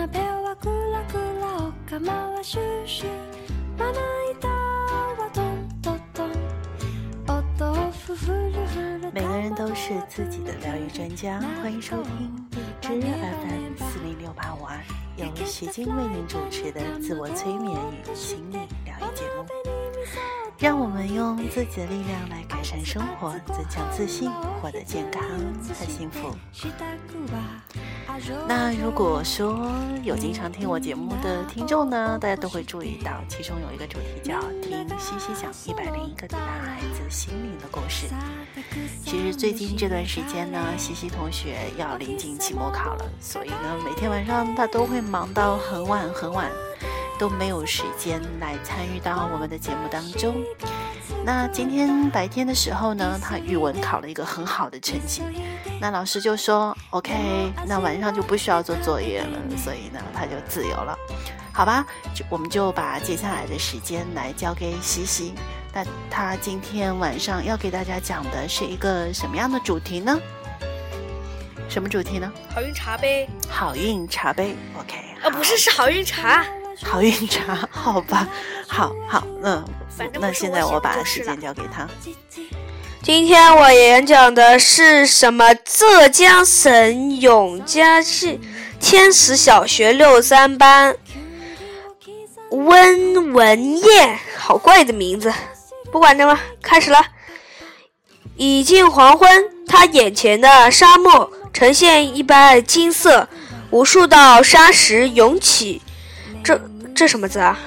鍋はクラクラお釜はシュシュまな板はトントントンお豆腐ふるふる每个人都是自己的疗愈专家，欢迎收听荔枝 FM 四零六八五二，由徐晶为您主持的自我催眠与心理疗愈节目。让我们用自己的力量来改善生活，增强自信，获得健康和幸福。 那如果说有经常听我节目的听众呢，大家都会注意到，其中有一个主题叫“听西西讲一百零一个抵达孩子心灵的故事”。其实最近这段时间呢，西西同学要临近期末考了，所以呢，每天晚上他都会忙到很晚很晚。都没有时间来参与到我们的节目当中。那今天白天的时候呢，他语文考了一个很好的成绩，那老师就说 OK，那晚上就不需要做作业了，所以呢，他就自由了，好吧？就我们就把接下来的时间来交给西西。那他今天晚上要给大家讲的是一个什么样的主题呢？什么主题呢？好运茶杯。好运茶杯，OK。啊，不是，是好运茶。好运茶，好吧，好好，那，那现在我把时间交给他。今天我演讲的是什么？浙江省永嘉市天使小学六三班温文燕，好怪的名字，不管他了，开始了。已近黄昏，他眼前的沙漠呈现一般金色，无数道沙石涌起。这这什么字啊？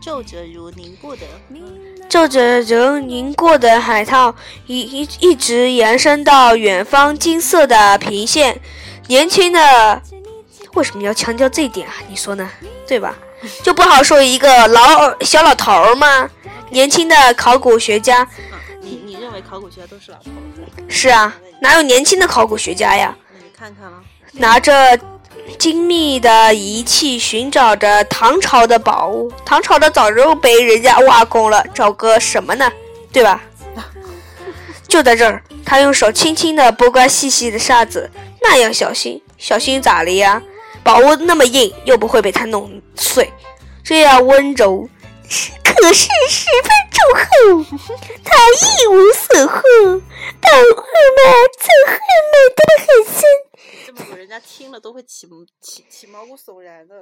皱褶如凝固的，皱褶如凝固的海涛，一一一直延伸到远方金色的平线。年轻的，为什么要强调这一点啊？你说呢？对吧？就不好说一个老小老头儿吗？年轻的考古学家，你你认为考古学家都是老头子？是啊，哪有年轻的考古学家呀？你看看了，拿着。精密的仪器寻找着唐朝的宝物，唐朝的早就被人家挖空了，找个什么呢？对吧？就在这儿，他用手轻轻地拨开细细的沙子，那样小心，小心咋了呀？宝物那么硬，又不会被他弄碎，这样温柔，可是十分重厚。他一无所获，宝物嘛，总会埋得很深。人家听了都会起起起毛骨悚然的。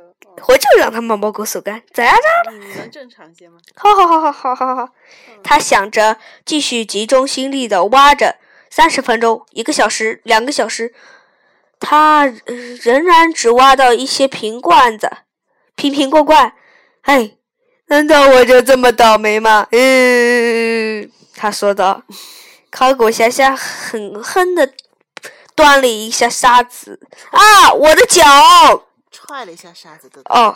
我就让他毛毛骨悚然，咋着？你能正常些吗？好好好好好好好。他想着，继续集中心力的挖着。三十分钟，一个小时，两个小时，他仍然只挖到一些瓶罐子，瓶瓶罐罐。哎，难道我就这么倒霉吗？嗯，他说道。考古学家狠狠的。端了一下沙子啊！我的脚踹了一下沙子的哦，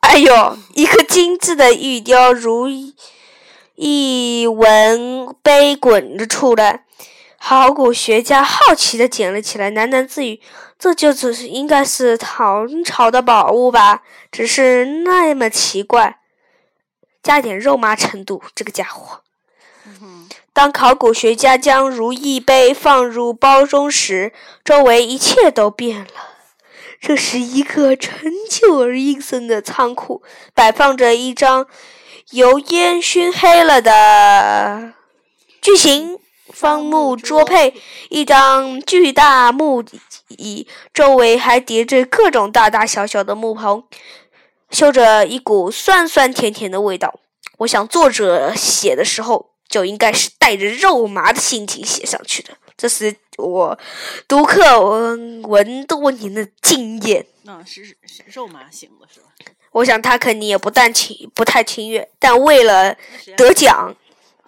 哎呦！一颗精致的玉雕如一文杯滚着出来。考古学家好奇的捡了起来，喃喃自语：“这就只是应该是唐朝的宝物吧？只是那么奇怪，加点肉麻程度，这个家伙。”当考古学家将如意杯放入包中时，周围一切都变了。这是一个陈旧而阴森的仓库，摆放着一张由烟熏黑了的巨型方木桌配，一张巨大木椅，周围还叠着各种大大小小的木棚，嗅着一股酸酸甜甜的味道。我想作者写的时候。就应该是带着肉麻的心情写上去的，这是我读课文多年的经验。嗯，是是肉麻型的是吧？我想他肯定也不但情不太情愿，但为了得奖。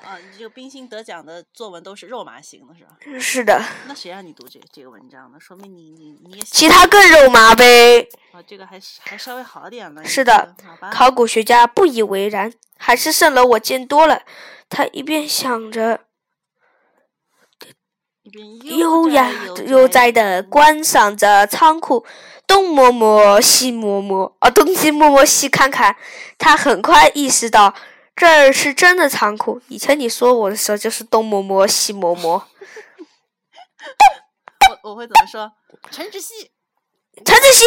啊，你就冰心得奖的作文都是肉麻型的是吧？是的。那谁让你读这这个文章呢？说明你你你也其他更肉麻呗。啊，这个还还稍微好点了。是的，考古学家不以为然，还是剩了我见多了。他一边想着，优雅悠哉的观赏着仓库，东摸摸西摸摸，啊，东西摸摸西看看。他很快意识到，这儿是真的残酷。以前你说我的时候，就是东摸摸西摸摸。我我会怎么说？陈志熙，陈子熙，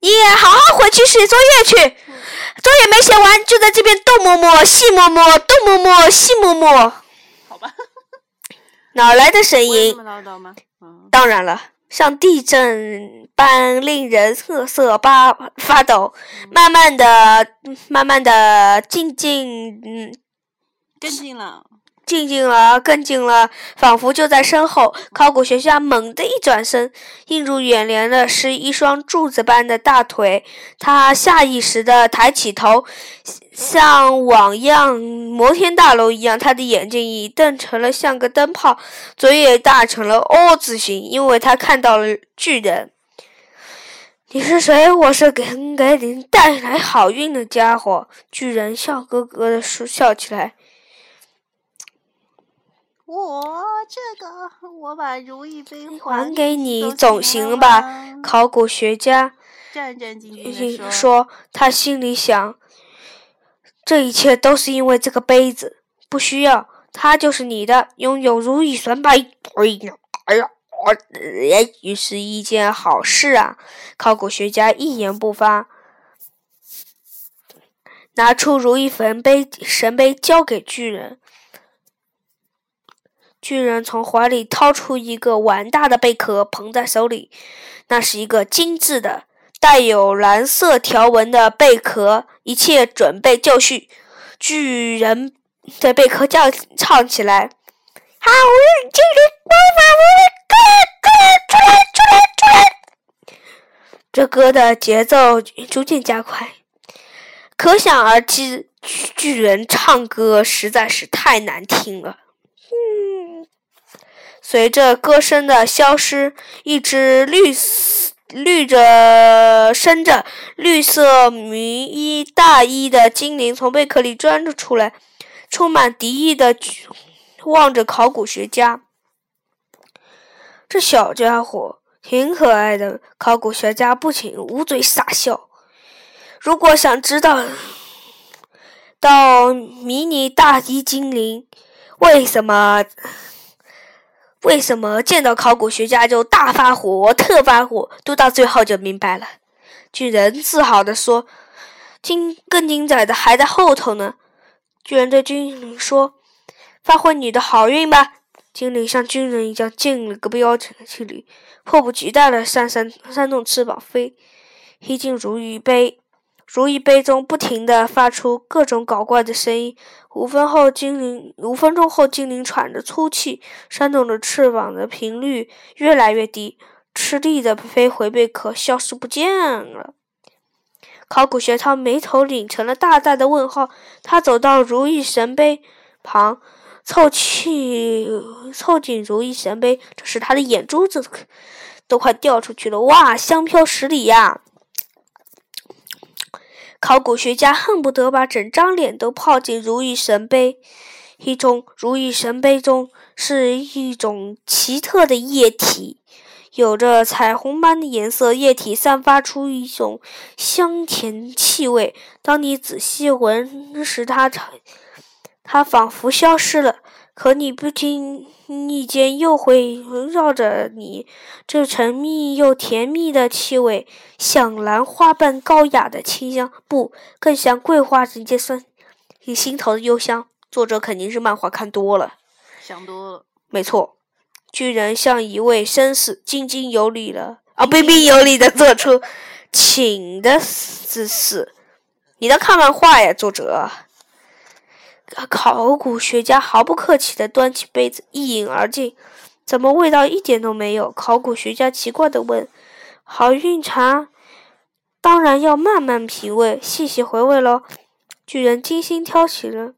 你也好好回去写作业去，作业没写完就在这边东摸摸西摸摸，东摸摸西摸摸。好吧。哪来的声音？当然了，像地震般令人瑟瑟发发抖。慢慢的，慢慢的，静静，嗯，更近了。静静了，更近了，仿佛就在身后。考古学家猛地一转身，映入眼帘的是一双柱子般的大腿。他下意识地抬起头，像网样摩天大楼一样，他的眼睛已瞪成了像个灯泡，嘴也大成了 O 字形，因为他看到了巨人。你是谁？我是给给您带来好运的家伙。巨人笑呵呵的说笑起来。我这个，我把如意杯还给你总行吧？考古学家战战兢兢地说。他心里想：这一切都是因为这个杯子，不需要，它就是你的。拥有如意神杯，哎呀，也许是一件好事啊！考古学家一言不发，拿出如意神杯，神杯交给巨人。巨人从怀里掏出一个碗大的贝壳，捧在手里。那是一个精致的、带有蓝色条纹的贝壳。一切准备就绪，巨人在贝壳叫唱起来：“好运精灵，魔法无力，出来，出来，出来，出来！”这歌的节奏逐渐加快，可想而知，巨人唱歌实在是太难听了。随着歌声的消失，一只绿绿着身着绿色迷衣大衣的精灵从贝壳里钻了出来，充满敌意的望着考古学家。这小家伙挺可爱的，考古学家不禁捂嘴傻笑。如果想知道到迷你大衣精灵为什么？为什么见到考古学家就大发火、特发火？读到最后就明白了。巨人自豪地说：“精更精彩的还在后头呢。”巨人对精灵说：“发挥你的好运吧！”精灵像巨人一样进了个标程器里，迫不及待地扇扇扇动翅膀飞，一进如意杯。如意杯中不停地发出各种搞怪的声音。五分后，精灵五分钟后，精灵喘着粗气，扇动着翅膀的频率越来越低，吃力地飞回贝壳，消失不见了。考古学他眉头拧成了大大的问号。他走到如意神杯旁，凑气凑近如意神杯，这时他的眼珠子都快掉出去了。哇，香飘十里呀！考古学家恨不得把整张脸都泡进如意神杯。一种如意神杯中是一种奇特的液体，有着彩虹般的颜色。液体散发出一种香甜气味。当你仔细闻时，它它仿佛消失了。可你不经意间又会围绕着你，这沉密又甜蜜的气味，像兰花般高雅的清香，不，更像桂花人间酸，你心头的幽香。作者肯定是漫画看多了，想多了。没错，居然像一位绅士，津津有礼的啊，彬彬有礼的做出请的姿势。你在看漫画呀，作者。考古学家毫不客气地端起杯子一饮而尽，怎么味道一点都没有？考古学家奇怪地问：“好运茶当然要慢慢品味，细细回味喽。”巨人精心挑起了，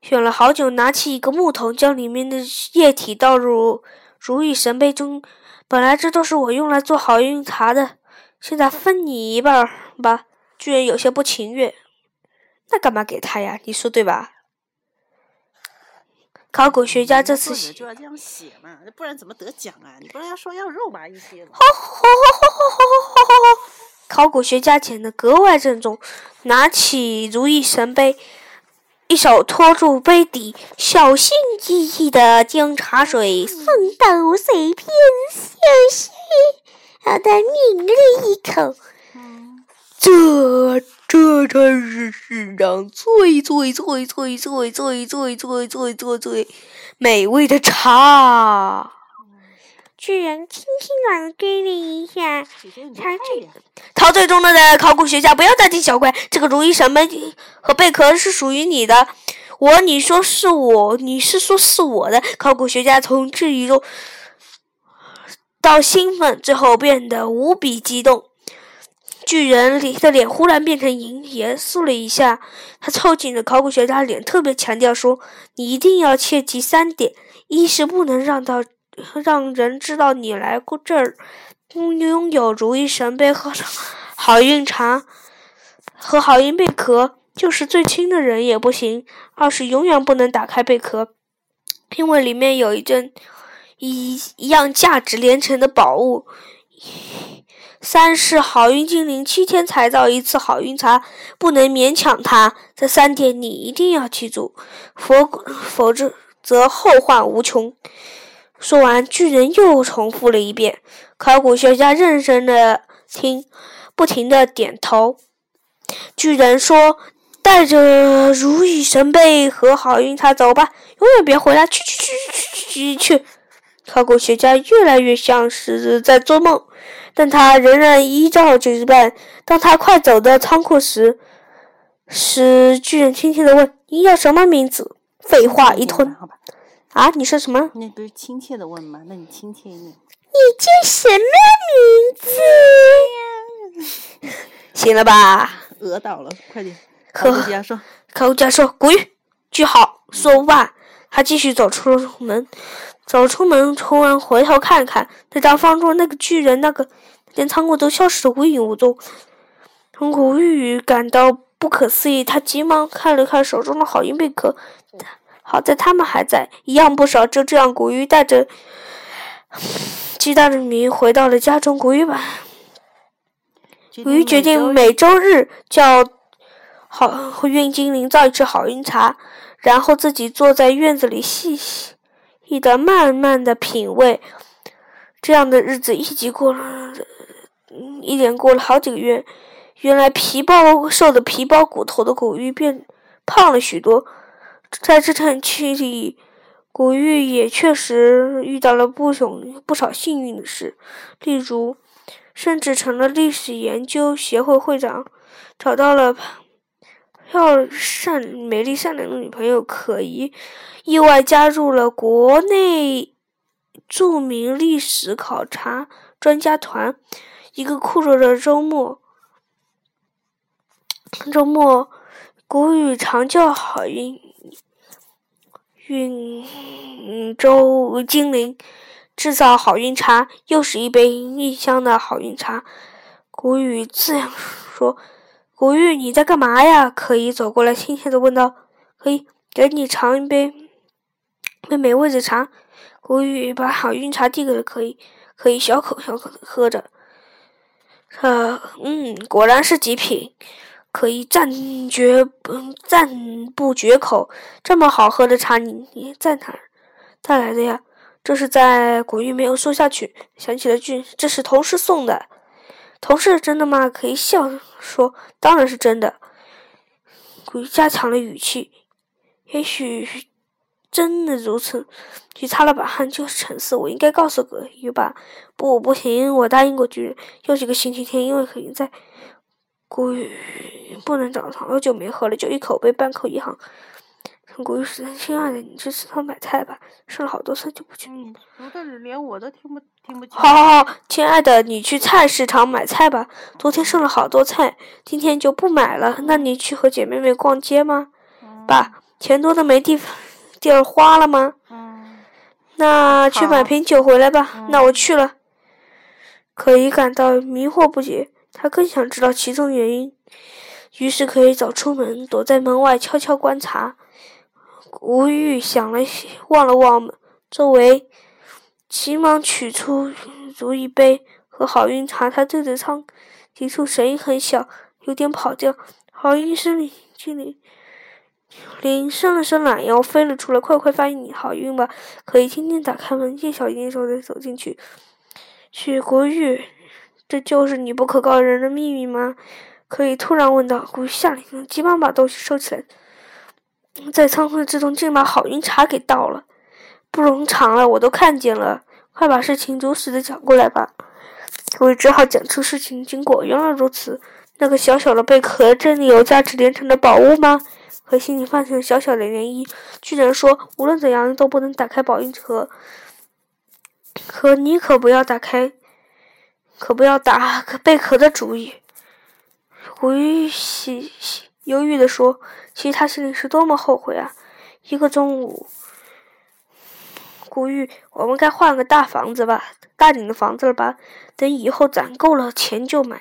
选了好久，拿起一个木桶，将里面的液体倒入如意神杯中。本来这都是我用来做好运茶的，现在分你一半吧。巨人有些不情愿。那干嘛给他呀？你说对吧？考古学家这次就要这样写嘛，不然怎么得奖啊？你不然要说要肉麻一些吗？考古学家显得格外郑重，拿起如意神杯，一手托住杯底，小心翼翼地将茶水送到水边，小心。好的抿了一口。嗯，这这才是世上最最最最最最最最最最最美味的茶。巨人轻轻地给了一下，姐姐你茶快具点。陶醉中的考古学家不要大惊小怪，这个如意神杯和贝壳是属于你的。我，你说是我，你是说是我的？考古学家从质疑中到兴奋，最后变得无比激动。巨人里的脸忽然变成银，严肃了一下。他凑近着考古学家脸，特别强调说：“你一定要切记三点：一是不能让到让人知道你来过这儿，拥有如意神杯和好运茶和好运贝壳，就是最亲的人也不行；二是永远不能打开贝壳，因为里面有一件一一样价值连城的宝物。三是好运精灵七天才造一次好运茶，不能勉强他。这三点你一定要记住，否否则则后患无穷。说完，巨人又重复了一遍。考古学家认真的听，不停的点头。巨人说：“带着如意神杯和好运茶走吧，永远别回来！”去去去去去去！考古学家越来越像是在做梦，但他仍然依照指办。当他快走到仓库时，时巨人轻轻的问：“你叫什么名字？”废话一通。好吧？啊，你说什么？那不是亲切的问吗？那你亲切一点。你叫什么名字？行了吧？鹅倒了，快点！可考古家说，考古家说：“滚！”句号。说完，他继续走出门。走出门，突然回头看看，那张方桌、那个巨人、那个那间仓库都消失得无影无踪。古玉感到不可思议，他急忙看了看手中的好运贝壳，好在他们还在，一样不少。就这样，古玉带着巨大的谜 回到了家中。古玉把古玉决定每周日叫好运精灵造一次好运茶，然后自己坐在院子里细细的、慢慢的品味。这样的日子一直过了，一连过了好几个月。原来皮包瘦的皮包骨头的古玉变胖了许多。在这场期里，古玉也确实遇到了不少不少幸运的事，例如，甚至成了历史研究协会会长，找到了漂善美丽善良的女朋友可疑，意外加入了国内著名历史考察专家团。一个酷热的周末，周末，古语常叫好运运周精灵制造好运茶，又是一杯异香的好运茶。古语这样说：“古玉，你在干嘛呀？”可以走过来，亲切的问道：“可以给你尝一杯杯美味的茶。”古玉把好运茶递给了可以，可以小口小口的喝着。呃，嗯，果然是极品，可以赞绝不赞不绝口。这么好喝的茶，你你在哪儿带来的呀？这是在古玉没有说下去，想起了句：“这是同事送的。”同事真的吗？可以笑说：“当然是真的。”古玉加强了语气：“也许真的如此。”去擦了把汗，就是沉思。我应该告诉葛玉吧？不，不行，我答应过巨人。又是个星期天，因为可能在古雨不能找糖，好久没喝了，就一口杯，半口一行。古玉说：“亲爱的，你去食堂买菜吧，剩了好多菜就不去。”你说的连我都听不听不清。好好好，亲爱的，你去菜市场买菜吧。昨天剩了好多菜，今天就不买了。那你去和姐妹们逛街吗？爸，钱多的没地方地儿花了吗？嗯，那去买瓶酒回来吧。嗯那我去了。可以感到迷惑不解，他更想知道其中原因。于是可以早出门，躲在门外悄悄观察。吴玉想了想，望了望周围，急忙取出如意杯和好运茶。他对着苍提出声音很小，有点跑调。好运森林精灵灵伸了伸懒腰，飞了出来。快快发你好运吧！可以轻轻打开门，一小一小的走进去。去国玉这就是你不可告人的秘密吗？可以突然问道。古玉下令，急忙把东西收起来，在仓库之中竟把好运茶给倒了。不容长了，我都看见了，快把事情如实的讲过来吧。我只好讲出事情经过。原来如此，那个小小的贝壳真的有价值连城的宝物吗？可心里泛起了小小的涟漪。巨人说：“无论怎样都不能打开宝运盒，可你可不要打开，可不要打贝壳的主意。”古玉喜喜忧郁地说：“其实他心里是多么后悔啊！一个中午，古玉，我们该换个大房子吧，大点的房子了吧？等以后攒够了钱就买。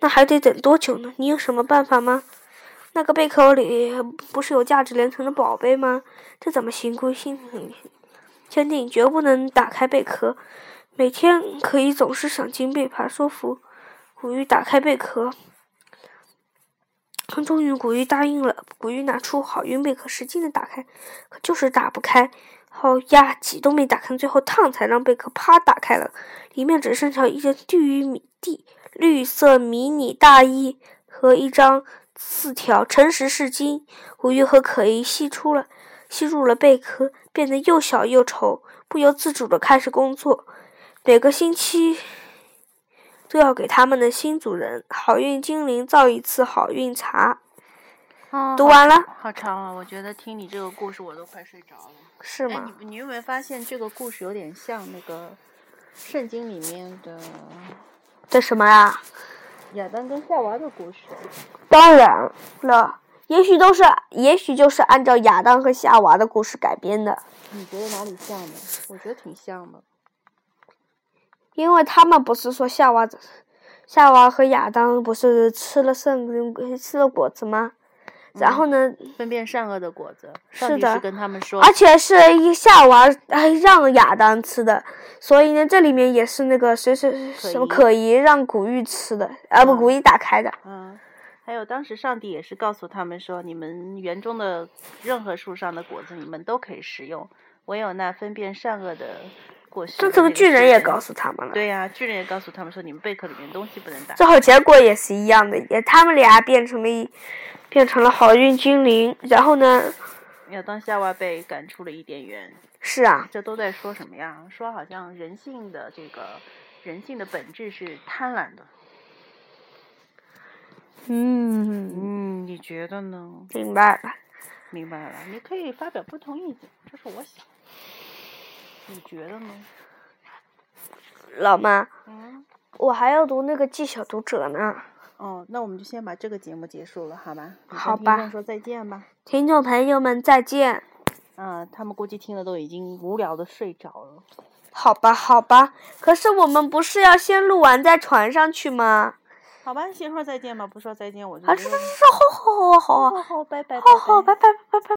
那还得等多久呢？你有什么办法吗？那个贝壳里不是有价值连城的宝贝吗？这怎么行？古玉心里坚定，绝不能打开贝壳。每天可以总是想金币，怕说服古玉打开贝壳。”终于，古玉答应了。古玉拿出好运贝壳，使劲的打开，可就是打不开。好呀，挤都没打开，最后烫才让贝壳啪打开了。里面只剩下一件绿米地绿色迷你大衣和一张字条：“诚实是金。”古玉和可依吸出了，吸入了贝壳，变得又小又丑，不由自主的开始工作。每个星期。都要给他们的新主人好运精灵造一次好运茶。读完了。好长啊！我觉得听你这个故事我都快睡着了。是吗？你你有没有发现这个故事有点像那个圣经里面的？这什么呀？亚当跟夏娃的故事。当然了，也许都是，也许就是按照亚当和夏娃的故事改编的。你觉得哪里像呢？我觉得挺像的。因为他们不是说夏娃，夏娃和亚当不是吃了圣吃了果子吗？然后呢？分辨善恶的果子。是的。跟他们说。而且是夏娃让亚当吃的，所以呢，这里面也是那个谁谁什么可疑让古玉吃的，啊不，古玉打开的。嗯。还有当时上帝也是告诉他们说，你们园中的任何树上的果子你们都可以食用，唯有那分辨善恶的。这这个巨人也告诉他们了。对呀，巨人也告诉他们说，你们贝壳里面东西不能打。最后结果也是一样的，也他们俩变成了一变成了好运精灵，然后呢？亚当夏娃被赶出了伊甸园。是啊。这都在说什么呀？说好像人性的这个人性的本质是贪婪的。嗯嗯，你觉得呢？明白了。明白了，你可以发表不同意见，这是我想。你觉得呢，老妈？嗯，我还要读那个《记小读者》呢。哦，那我们就先把这个节目结束了，好吧？好吧。听众说再见吧。听众朋友们再见。嗯，他们估计听了都已经无聊的睡着了。好吧，好吧。可是我们不是要先录完再传上去吗？好吧，先说再见吧，不说再见我就。啊，是是是，好好好好好好，拜拜。好好，拜拜拜拜。